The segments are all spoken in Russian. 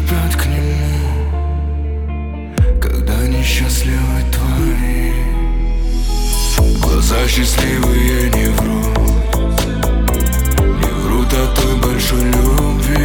шипят к нему Когда несчастливы твои. Глаза счастливые не врут Не врут о той большой любви.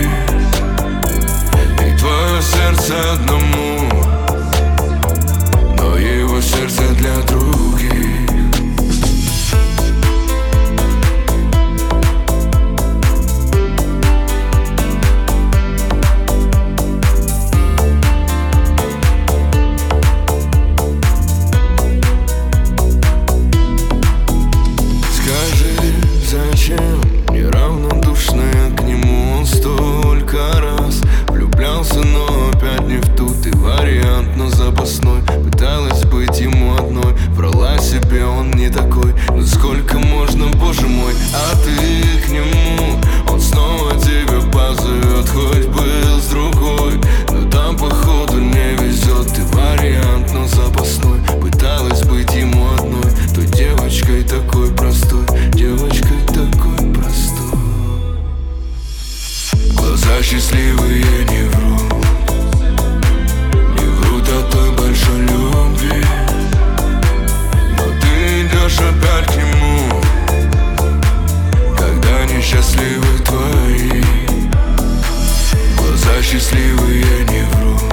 счастливые не врут Не врут о той большой любви. Но ты идешь опять к нему. Когда несчастливы твои Глаза счастливые не врут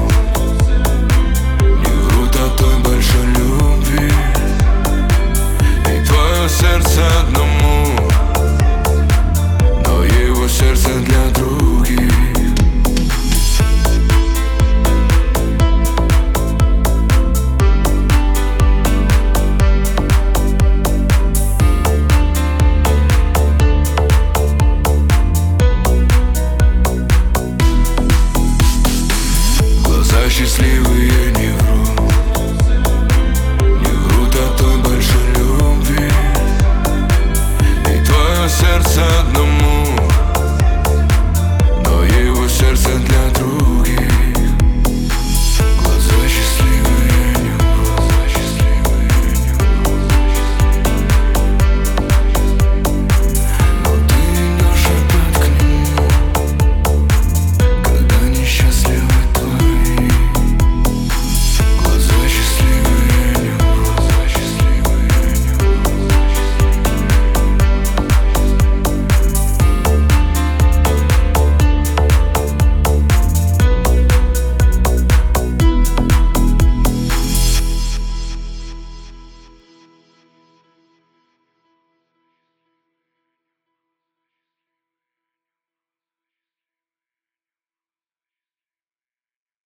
Не врут о той большой любви. И твое сердце